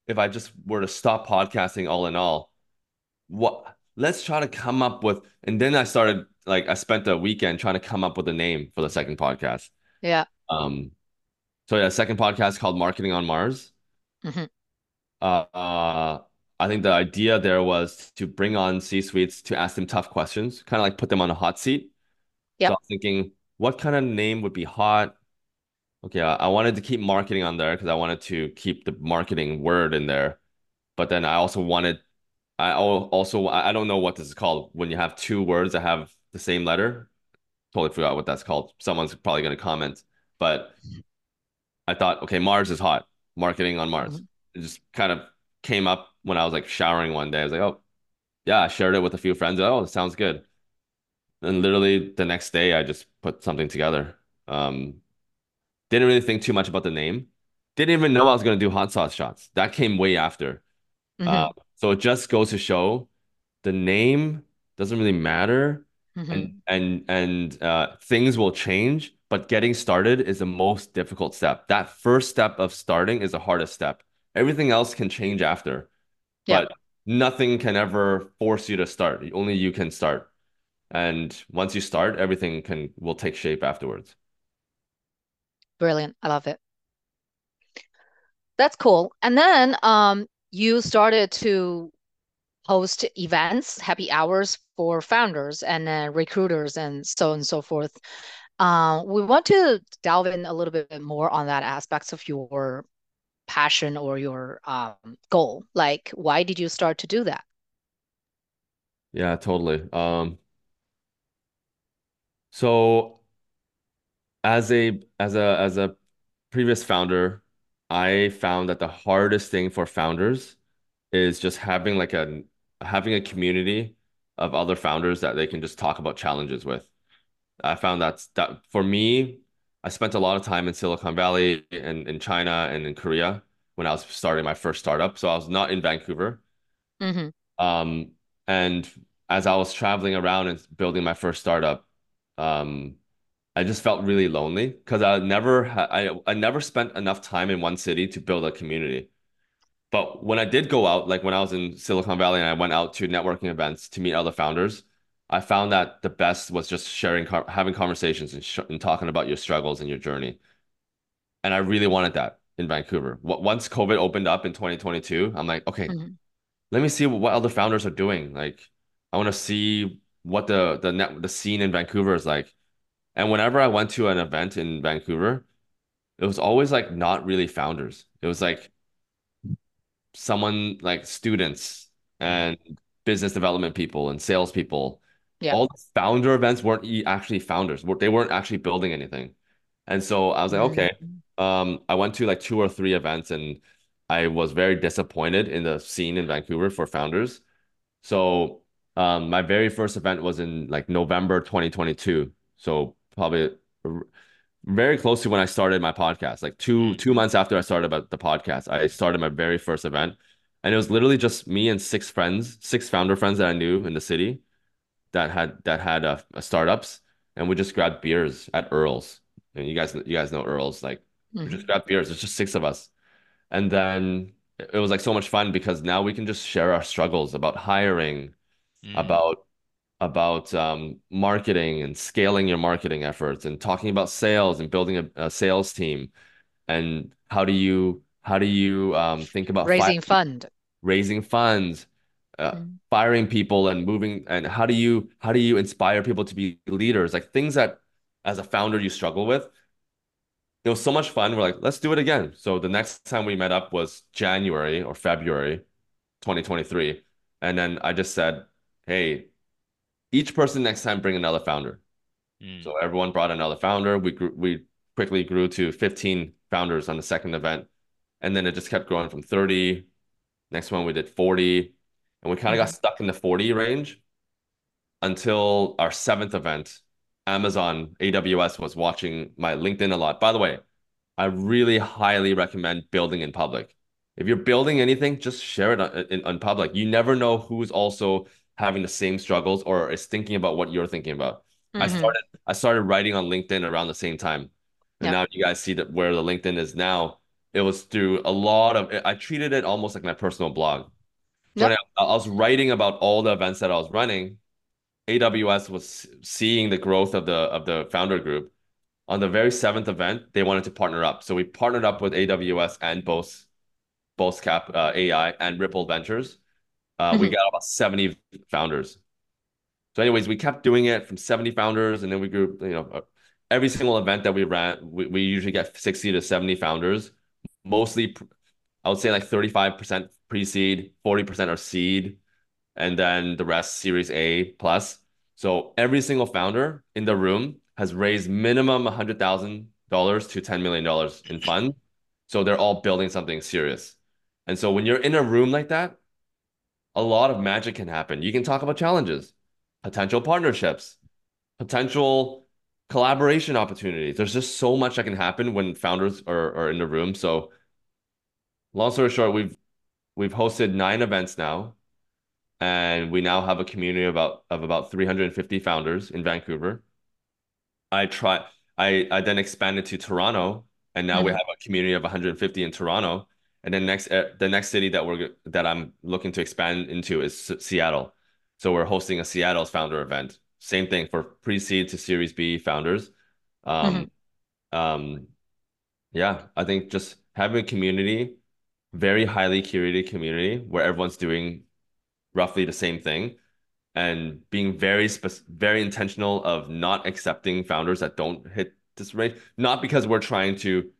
if I just were to stop podcasting all in all. What let's try to come up with and then I started like I spent a weekend trying to come up with a name for the second podcast. Yeah. Um so yeah, second podcast called Marketing on Mars. Mm-hmm. Uh, uh I think the idea there was to bring on C-suites to ask them tough questions, kind of like put them on a hot seat. Yeah. So I was thinking, what kind of name would be hot? Okay, I, I wanted to keep marketing on there because I wanted to keep the marketing word in there. But then I also wanted I also I don't know what this is called when you have two words that have the same letter. Totally forgot what that's called. Someone's probably going to comment, but I thought, okay, Mars is hot. Marketing on Mars. Mm-hmm. It just kind of came up when I was like showering one day. I was like, oh, yeah, I shared it with a few friends. Oh, it sounds good. And literally the next day, I just put something together. Um, didn't really think too much about the name. Didn't even know I was going to do hot sauce shots. That came way after. Mm-hmm. Uh, so it just goes to show the name doesn't really matter mm-hmm. and and and uh, things will change, but getting started is the most difficult step. That first step of starting is the hardest step. Everything else can change after. Yeah. But nothing can ever force you to start. Only you can start. And once you start, everything can will take shape afterwards. Brilliant. I love it. That's cool. And then um you started to host events, happy hours for founders and recruiters and so on and so forth. Uh, we want to delve in a little bit more on that aspects of your passion or your um, goal. Like, why did you start to do that? Yeah, totally. Um, so as a as a as a previous founder, I found that the hardest thing for founders is just having like a having a community of other founders that they can just talk about challenges with. I found that's that for me, I spent a lot of time in Silicon Valley and in China and in Korea when I was starting my first startup. So I was not in Vancouver. Mm-hmm. Um, and as I was traveling around and building my first startup, um, I just felt really lonely because I never I I never spent enough time in one city to build a community. But when I did go out, like when I was in Silicon Valley and I went out to networking events to meet other founders, I found that the best was just sharing, having conversations and, sh- and talking about your struggles and your journey. And I really wanted that in Vancouver. Once COVID opened up in 2022, I'm like, okay, mm-hmm. let me see what other founders are doing. Like, I want to see what the the net the scene in Vancouver is like. And whenever I went to an event in Vancouver, it was always like not really founders. It was like someone like students and business development people and salespeople. Yeah. All the founder events weren't actually founders. They weren't actually building anything. And so I was like, okay. Mm-hmm. Um, I went to like two or three events and I was very disappointed in the scene in Vancouver for founders. So um, my very first event was in like November 2022. So probably very close to when I started my podcast. Like two mm. two months after I started about the podcast, I started my very first event, and it was literally just me and six friends, six founder friends that I knew in the city, that had that had uh, startups, and we just grabbed beers at Earl's. And you guys you guys know Earl's, like mm-hmm. we just grabbed beers. It's just six of us, and then it was like so much fun because now we can just share our struggles about hiring, mm. about about um, marketing and scaling your marketing efforts and talking about sales and building a, a sales team. And how do you how do you um, think about raising fund. raising funds uh, mm. firing people and moving and how do you how do you inspire people to be leaders? Like things that as a founder you struggle with it was so much fun. We're like let's do it again. So the next time we met up was january or february 2023 and then i just said hey each person next time bring another founder. Mm. So everyone brought another founder. We grew, we quickly grew to 15 founders on the second event. And then it just kept growing from 30. Next one we did 40. And we kind of mm-hmm. got stuck in the 40 range until our seventh event. Amazon AWS was watching my LinkedIn a lot. By the way, I really highly recommend building in public. If you're building anything, just share it on, in, on public. You never know who's also having the same struggles or is thinking about what you're thinking about. Mm-hmm. I started I started writing on LinkedIn around the same time. And now you guys see that where the LinkedIn is now, it was through a lot of I treated it almost like my personal blog. Yep. I, I was writing about all the events that I was running. AWS was seeing the growth of the of the founder group. On the very seventh event, they wanted to partner up. So we partnered up with AWS and both both Cap uh, AI and Ripple Ventures uh, mm-hmm. We got about 70 founders. So, anyways, we kept doing it from 70 founders, and then we grew, you know, uh, every single event that we ran, we, we usually get 60 to 70 founders. Mostly, I would say like 35% pre seed, 40% are seed, and then the rest series A plus. So, every single founder in the room has raised minimum $100,000 to $10 million in fund. So, they're all building something serious. And so, when you're in a room like that, a lot of magic can happen. You can talk about challenges, potential partnerships, potential collaboration opportunities. There's just so much that can happen when founders are, are in the room. So long story short, we've we've hosted nine events now, and we now have a community of about of about 350 founders in Vancouver. I try I I then expanded to Toronto, and now mm-hmm. we have a community of 150 in Toronto. And then next, uh, the next city that we're that I'm looking to expand into is Seattle. So we're hosting a Seattle's founder event. Same thing for pre-seed to Series B founders. Um, mm-hmm. um, yeah, I think just having a community, very highly curated community where everyone's doing roughly the same thing, and being very spe- very intentional of not accepting founders that don't hit this rate. Not because we're trying to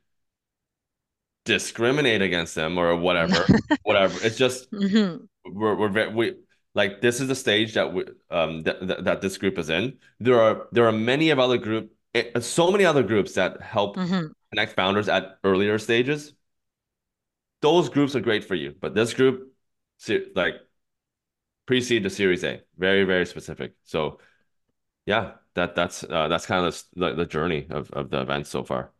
discriminate against them or whatever whatever. It's just mm-hmm. we're we're very, we like this is the stage that we um that, that, that this group is in. There are there are many of other group it, so many other groups that help mm-hmm. connect founders at earlier stages. Those groups are great for you but this group like pre-seed to series a. Very very specific. So yeah that that's uh, that's kind of the, the journey of, of the event so far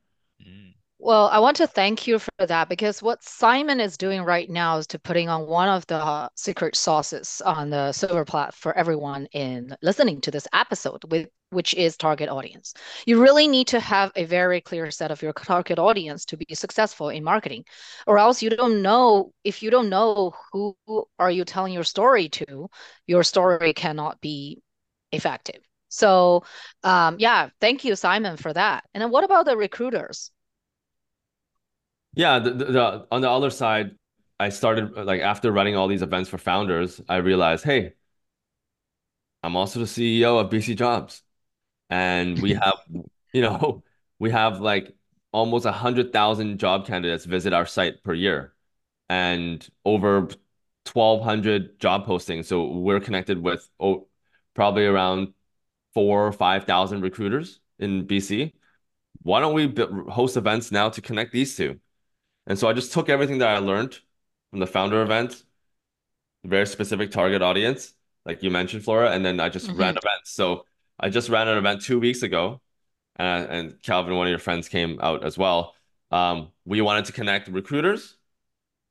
well, I want to thank you for that because what Simon is doing right now is to putting on one of the secret sauces on the silver plat for everyone in listening to this episode with which is target audience. You really need to have a very clear set of your target audience to be successful in marketing or else you don't know if you don't know who are you telling your story to, your story cannot be effective. So, um, yeah, thank you, Simon, for that. And then what about the recruiters? Yeah, the, the, the, on the other side, I started like after running all these events for founders, I realized, hey, I'm also the CEO of BC Jobs. And we have, you know, we have like almost a hundred thousand job candidates visit our site per year and over 1200 job postings. So we're connected with oh, probably around four or 5,000 recruiters in BC. Why don't we host events now to connect these two? And so I just took everything that I learned from the founder event, very specific target audience, like you mentioned, Flora, and then I just mm-hmm. ran events. So I just ran an event two weeks ago, uh, and Calvin, one of your friends, came out as well. Um, we wanted to connect recruiters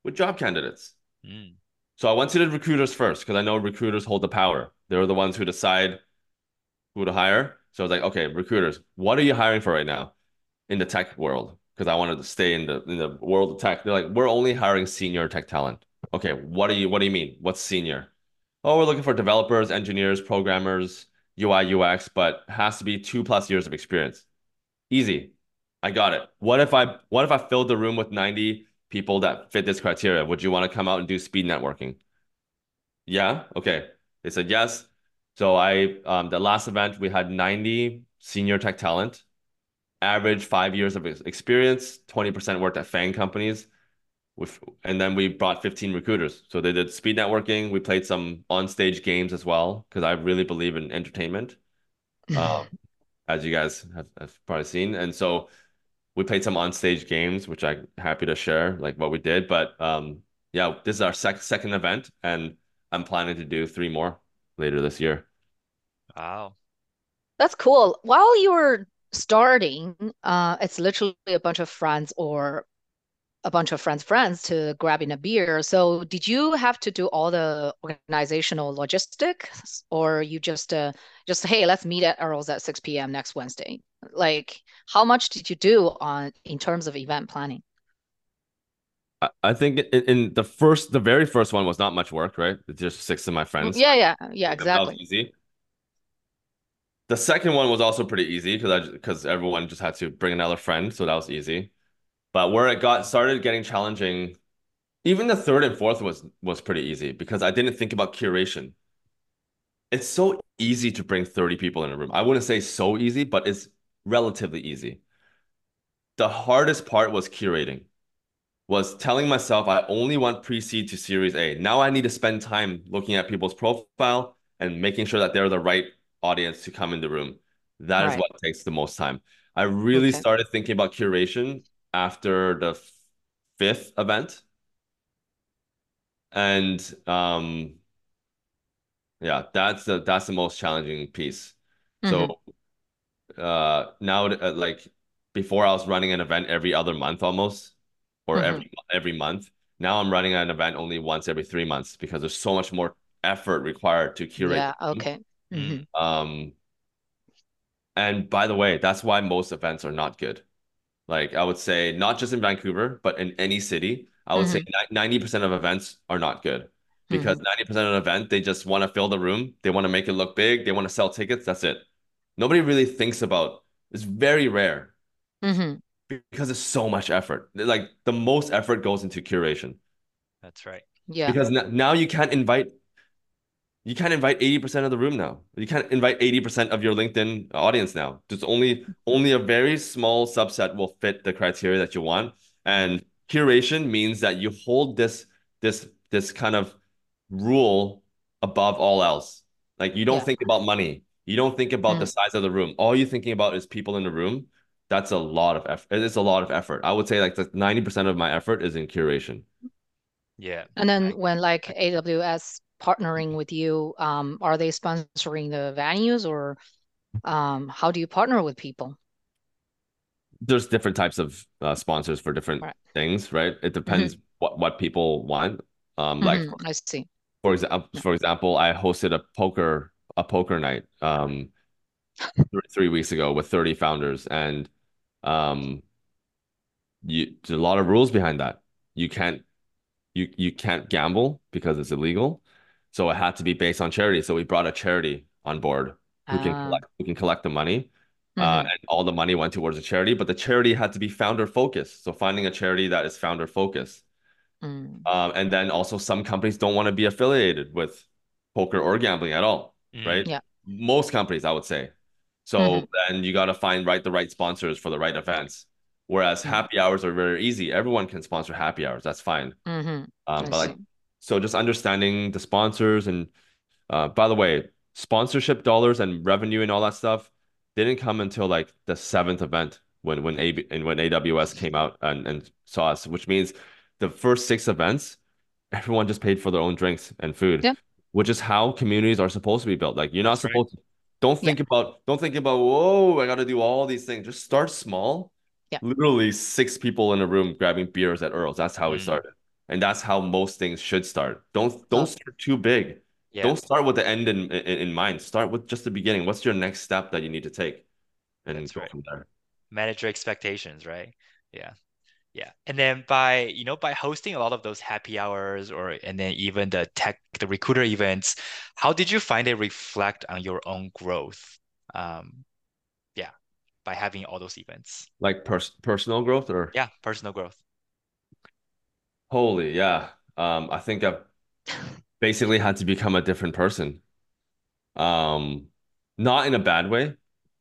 with job candidates. Mm. So I went to the recruiters first because I know recruiters hold the power. They're the ones who decide who to hire. So I was like, okay, recruiters, what are you hiring for right now in the tech world? Because I wanted to stay in the in the world of tech. They're like, we're only hiring senior tech talent. Okay, what do you what do you mean? What's senior? Oh, we're looking for developers, engineers, programmers, UI, UX, but has to be two plus years of experience. Easy. I got it. What if I what if I filled the room with 90 people that fit this criteria? Would you want to come out and do speed networking? Yeah. Okay. They said yes. So I um the last event we had 90 senior tech talent, average five years of experience, 20% worked at FANG companies. With, and then we brought 15 recruiters. So they did speed networking. We played some on-stage games as well because I really believe in entertainment, um, as you guys have, have probably seen. And so we played some on-stage games, which I'm happy to share, like what we did. But um, yeah, this is our sec- second event, and I'm planning to do three more later this year. Wow, that's cool. While you were starting, uh, it's literally a bunch of friends or a bunch of friends friends to grabbing a beer so did you have to do all the organizational logistics or you just uh, just hey let's meet at earl's at 6 p.m next wednesday like how much did you do on in terms of event planning I think in, the first, the very first one was not much work, right? Just six of my friends. Yeah, yeah, yeah, exactly. easy. The second one was also pretty easy because I because everyone just had to bring another friend, so that was easy. But where it got started getting challenging, even the third and fourth was was pretty easy because I didn't think about curation. It's so easy to bring 30 people in a room. I wouldn't say so easy, but it's relatively easy. The hardest part was curating. Was telling myself I only want pre-seed to series A. Now I need to spend time looking at people's profile and making sure that they're the right audience to come in the room. That right. is what takes the most time. I really okay. started thinking about curation after the fifth event. And um yeah, that's the that's the most challenging piece. Mm-hmm. So uh now uh, like before I was running an event every other month almost or mm-hmm. every every month. Now I'm running an event only once every 3 months because there's so much more effort required to curate. Yeah, okay. Mm-hmm. Um and by the way, that's why most events are not good. Like I would say, not just in Vancouver, but in any city, I would mm-hmm. say ninety percent of events are not good because mm-hmm. 90 percent of an event they just want to fill the room, they want to make it look big, they want to sell tickets. That's it. Nobody really thinks about. It's very rare mm-hmm. because it's so much effort. Like the most effort goes into curation. That's right. Yeah. Because now you can't invite you can't invite 80% of the room now. You can't invite 80% of your LinkedIn audience now. Just only only a very small subset will fit the criteria that you want. And curation means that you hold this this this kind of rule above all else. Like you don't yeah. think about money. You don't think about mm. the size of the room. All you're thinking about is people in the room. That's a lot of effort. It's a lot of effort. I would say like 90% of my effort is in curation. Yeah. And then when like AWS partnering with you? Um, are they sponsoring the venues or um, how do you partner with people? There's different types of uh, sponsors for different right. things, right? It depends mm-hmm. what what people want. Um, like mm-hmm. I see. For example, for example, I hosted a poker a poker night um th- three weeks ago with 30 founders, and um, you there's a lot of rules behind that. You can't you you can't gamble because it's illegal. So it had to be based on charity. So we brought a charity on board who uh, can ah. collect who can collect the money. Uh, mm-hmm. Uh, and all the money went towards a charity, but the charity had to be founder focused. So finding a charity that is founder focused. Mm. Um, and then also some companies don't want to be affiliated with poker or gambling at all. mm. right? Yeah. Most companies, I would say. So mm-hmm. then you got to find right the right sponsors for the right events. Whereas mm-hmm. happy hours are very easy. Everyone can sponsor happy hours. That's fine. Mm-hmm. Um, but like, so just understanding the sponsors and, uh, by the way, sponsorship dollars and revenue and all that stuff didn't come until like the seventh event when when A and when AWS came out and, and saw us, which means the first six events, everyone just paid for their own drinks and food, yeah. which is how communities are supposed to be built. Like you're not That's supposed right. to don't think yeah. about don't think about whoa, I gotta do all these things. Just start small. Yeah. Literally six people in a room grabbing beers at Earl's. That's how mm. we started. And that's how most things should start. Don't don't start too big. Yeah. Don't start with the end in, in, in mind. Start with just the beginning. What's your next step that you need to take? And That's go right. from there. Manage your expectations, right? Yeah. Yeah. And then by, you know, by hosting a lot of those happy hours or and then even the tech the recruiter events, how did you find it reflect on your own growth? Um yeah, by having all those events. Like pers- personal growth or yeah, personal growth. Holy, yeah. Um, I think I've basically had to become a different person. Um, not in a bad way.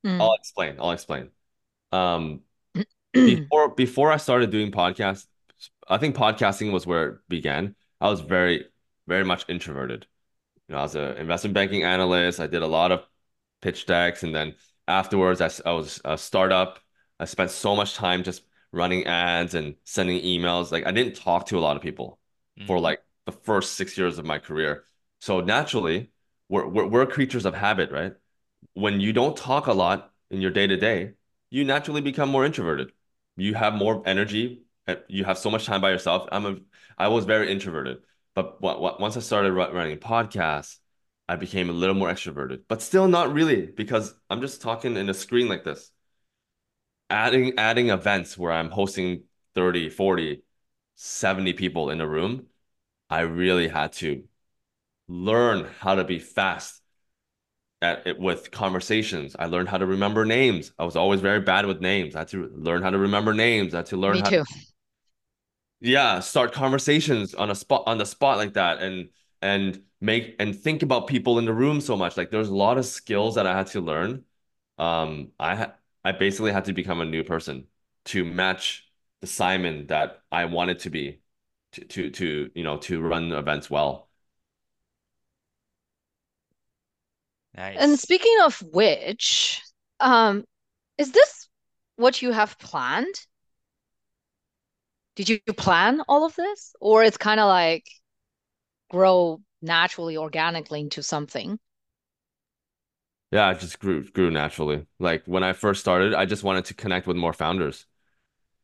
Mm. I'll explain. I'll explain. Um, before before I started doing podcasts, I think podcasting was where it began. I was very very much introverted. You know, I was an investment banking analyst. I did a lot of pitch decks, and then afterwards, I, I was a startup. I spent so much time just running ads and sending emails. Like I didn't talk to a lot of people mm. for like the first six years of my career. So naturally, we're, we're, we're creatures of habit, right? When you don't talk a lot in your day to day, you naturally become more introverted you have more energy you have so much time by yourself i'm a i was very introverted but once i started running podcasts i became a little more extroverted but still not really because i'm just talking in a screen like this adding adding events where i'm hosting 30 40 70 people in a room i really had to learn how to be fast at it with conversations. I learned how to remember names. I was always very bad with names. I had to learn how to remember names. I had to learn Me how too. To, yeah, start conversations on a spot on the spot like that and and make and think about people in the room so much. Like there's a lot of skills that I had to learn. Um I I basically had to become a new person to match the Simon that I wanted to be to to to you know to run events well. Nice. And speaking of which, um, is this what you have planned? Did you plan all of this? Or it's kind of like grow naturally, organically into something? Yeah, it just grew grew naturally. Like when I first started, I just wanted to connect with more founders.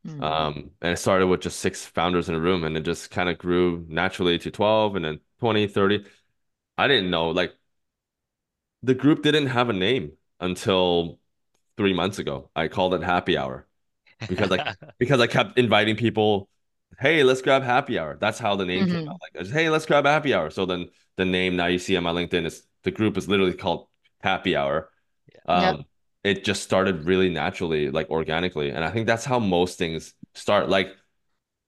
Mm. Um, and it started with just six founders in a room and it just kind of grew naturally to 12 and then 20, 30. I didn't know like the group didn't have a name until three months ago. I called it happy hour because like because I kept inviting people, hey, let's grab happy hour. That's how the name mm-hmm. came out. Like, hey, let's grab happy hour. So then the name now you see on my LinkedIn is the group is literally called Happy Hour. Um, yep. It just started really naturally, like organically, and I think that's how most things start. Like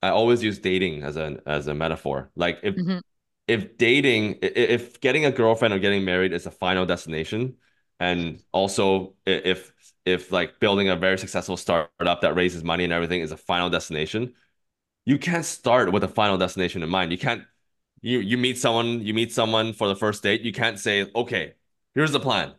I always use dating as a as a metaphor. Like if mm-hmm if dating, if getting a girlfriend or getting married is a final destination, and also if if like building a very successful startup that raises money and everything is a final destination, you can't start with a final destination in mind. You can't you you meet someone, you meet someone for the first date, you can't say, okay, here's the plan.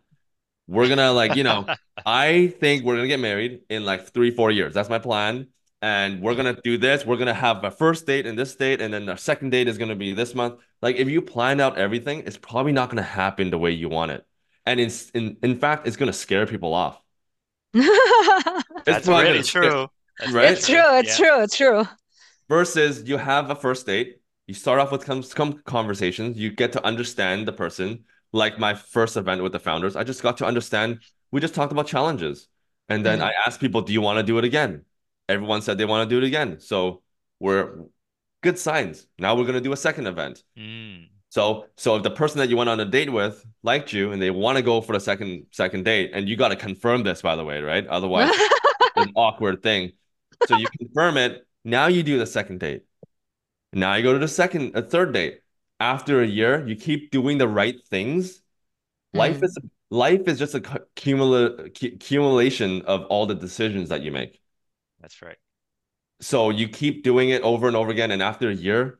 We're gonna like, you know, I think we're gonna get married in like three, four years. That's my plan and we're gonna do this. We're gonna have a first date in this date, and then our second date is gonna be this month. Like if you plan out everything, it's probably not gonna happen the way you want it, and in in, in fact, it's gonna scare people off. That's really true. Scare, right? It's true. It's yeah. true. It's true. Versus you have a first date, you start off with some, some conversations, you get to understand the person. Like my first event with the founders, I just got to understand. We just talked about challenges, and then mm-hmm. I asked people, "Do you want to do it again?" everyone said they want to do it again. So we're good signs. Now we're gonna do a second event. Mm. So so if the person that you went on a date with liked you and they want to go for the second second date, and you got to confirm this by the way, right? Otherwise, an awkward thing. So you confirm it. Now you do the second date. Now you go to the second, a third date. After a year, you keep doing the right things. Life is life is just a cumula accumulation of all the decisions that you make. That's right. So you keep doing it over and over again, and after a year,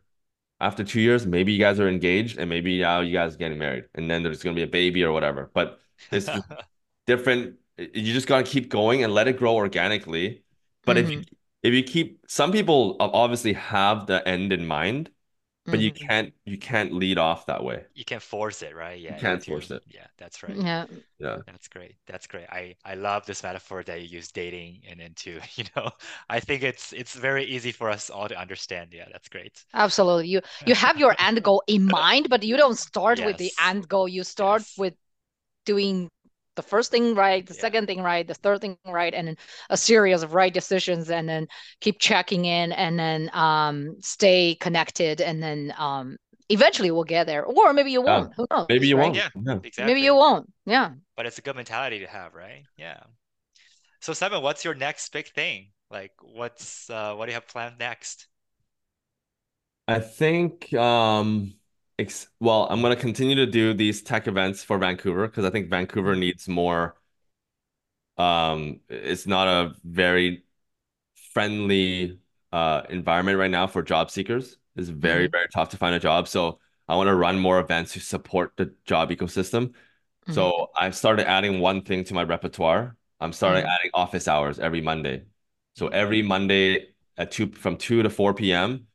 after two years, maybe you guys are engaged, and maybe now you guys are getting married, and then there's gonna be a baby or whatever. But it's different. You just gotta keep going and let it grow organically. But mm-hmm. if you if you keep, some people obviously have the end in mind, but mm-hmm. you can't you can't lead off that way. You can force it right? Yeah you can't force it. Yeah that's right. Yeah. Yeah. That's great. That's great. I i love this metaphor that you use dating and into you know. I think it's it's very easy for us all to understand. Yeah that's great. Absolutely. You you have your end goal in mind but you don't start yes. with the end goal. You start yes. with doing the first thing right, the yeah. second thing right, the third thing right, and then a series of right decisions, and then keep checking in, and then um, stay connected, and then um, eventually we'll get there, or maybe you won't. Yeah. Who knows? Maybe you right? won't. Yeah, yeah, exactly. Maybe you won't. Yeah. But it's a good mentality to have, right? Yeah. So Simon, what's your next big thing? Like, what's uh, what do you have planned next? I think um ex well, I'm gonna continue to do these tech events for Vancouver because I think Vancouver needs more. Um, it's not a very friendly uh environment right now for job seekers. It's very, mm-hmm. very tough to find a job. So I want to run more events to support the job ecosystem. Mm-hmm. So I've started adding one thing to my repertoire. I'm starting mm-hmm. adding office hours every Monday. So every Monday at two from two to four p.m.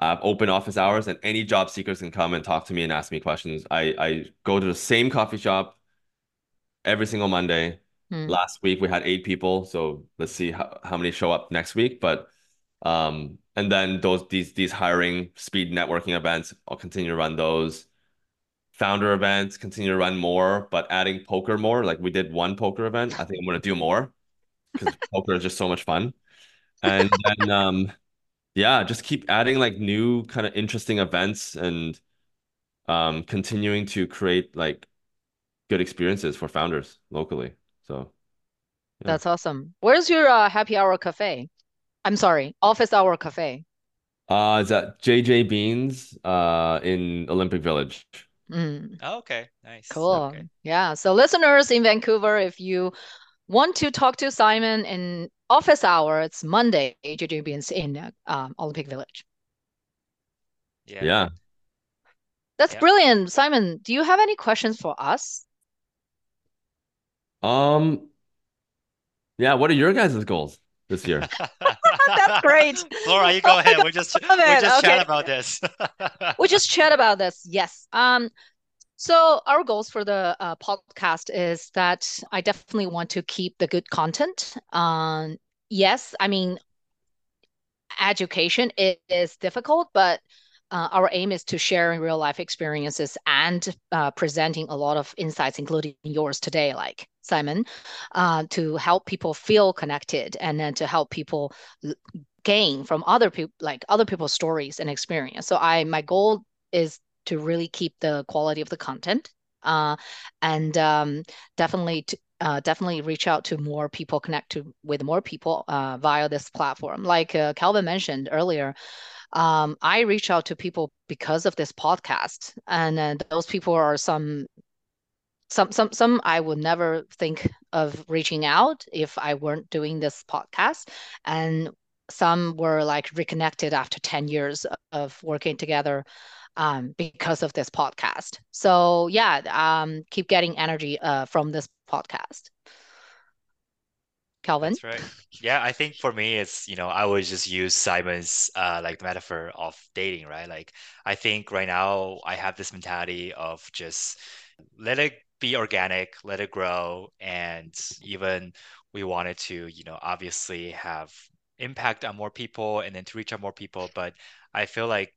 I have open office hours, and any job seekers can come and talk to me and ask me questions. I I go to the same coffee shop every single Monday. Hmm. Last week we had eight people, so let's see how, how many show up next week. But um, and then those these these hiring speed networking events, I'll continue to run those. Founder events, continue to run more, but adding poker more. Like we did one poker event. I think I'm gonna do more because poker is just so much fun. And then um yeah, just keep adding like new kind of interesting events and um continuing to create like good experiences for founders locally. So yeah. That's awesome. Where's your uh, happy hour cafe? I'm sorry, office hour cafe. Uh, is that JJ Beans uh in Olympic Village. Mm. Oh, okay, nice. Cool. Okay. Yeah. So listeners in Vancouver, if you want to talk to Simon in office hour, it's Monday, JJ Beans in um, Olympic Village. Yeah. Yeah. That's yeah. brilliant. Simon, do you have any questions for us? Um, yeah, what are your guys' goals this year? That's great. Flora, you go ahead. We just we just okay. chat about this. we just chat about this. Yes. Um, so our goals for the uh, podcast is that I definitely want to keep the good content. Um, yes, I mean, education is difficult, but uh, our aim is to sharing real life experiences and uh, presenting a lot of insights, including yours today, like Simon, uh, to help people feel connected and then to help people gain from other people, like other people's stories and experience. So I, my goal is to really keep the quality of the content uh, and um, definitely to, uh, definitely reach out to more people, connect to with more people uh, via this platform. Like uh, Calvin mentioned earlier, um, I reach out to people because of this podcast, and those people are some. Some, some, some. I would never think of reaching out if I weren't doing this podcast, and some were like reconnected after ten years of working together um, because of this podcast. So yeah, um, keep getting energy uh, from this podcast. Calvin. That's right. Yeah, I think for me, it's you know I would just use Simon's uh, like metaphor of dating, right? Like I think right now I have this mentality of just let it be organic, let it grow, and even we wanted to you know obviously have impact on more people and then to reach out more people, but I feel like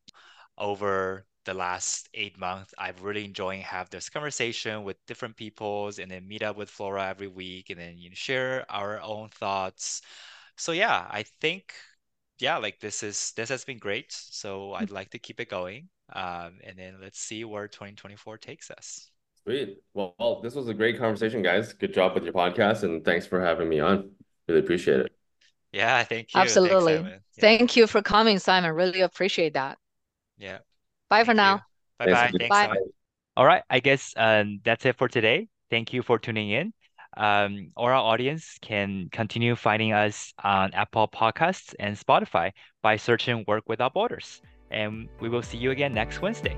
over the last eight months, I've really enjoying have this conversation with different peoples and then meet up with Flora every week and then you know, share our own thoughts. So yeah, I think yeah, like this is this has been great. So I'd like to keep it going. Um, and then let's see where 2024 takes us. Sweet. Well, well, this was a great conversation, guys. Good job with your podcast, and thanks for having me on. Really appreciate it. Yeah, thank you. Absolutely. Thanks, yeah. Thank you for coming, Simon. Really appreciate that. Yeah. Bye for now. Bye bye. Thanks, bye. All right, I guess um, that's it for today. Thank you for tuning in. Um, our audience can continue finding us on Apple Podcasts and Spotify by searching Work Without Borders. And we will see you again next Wednesday.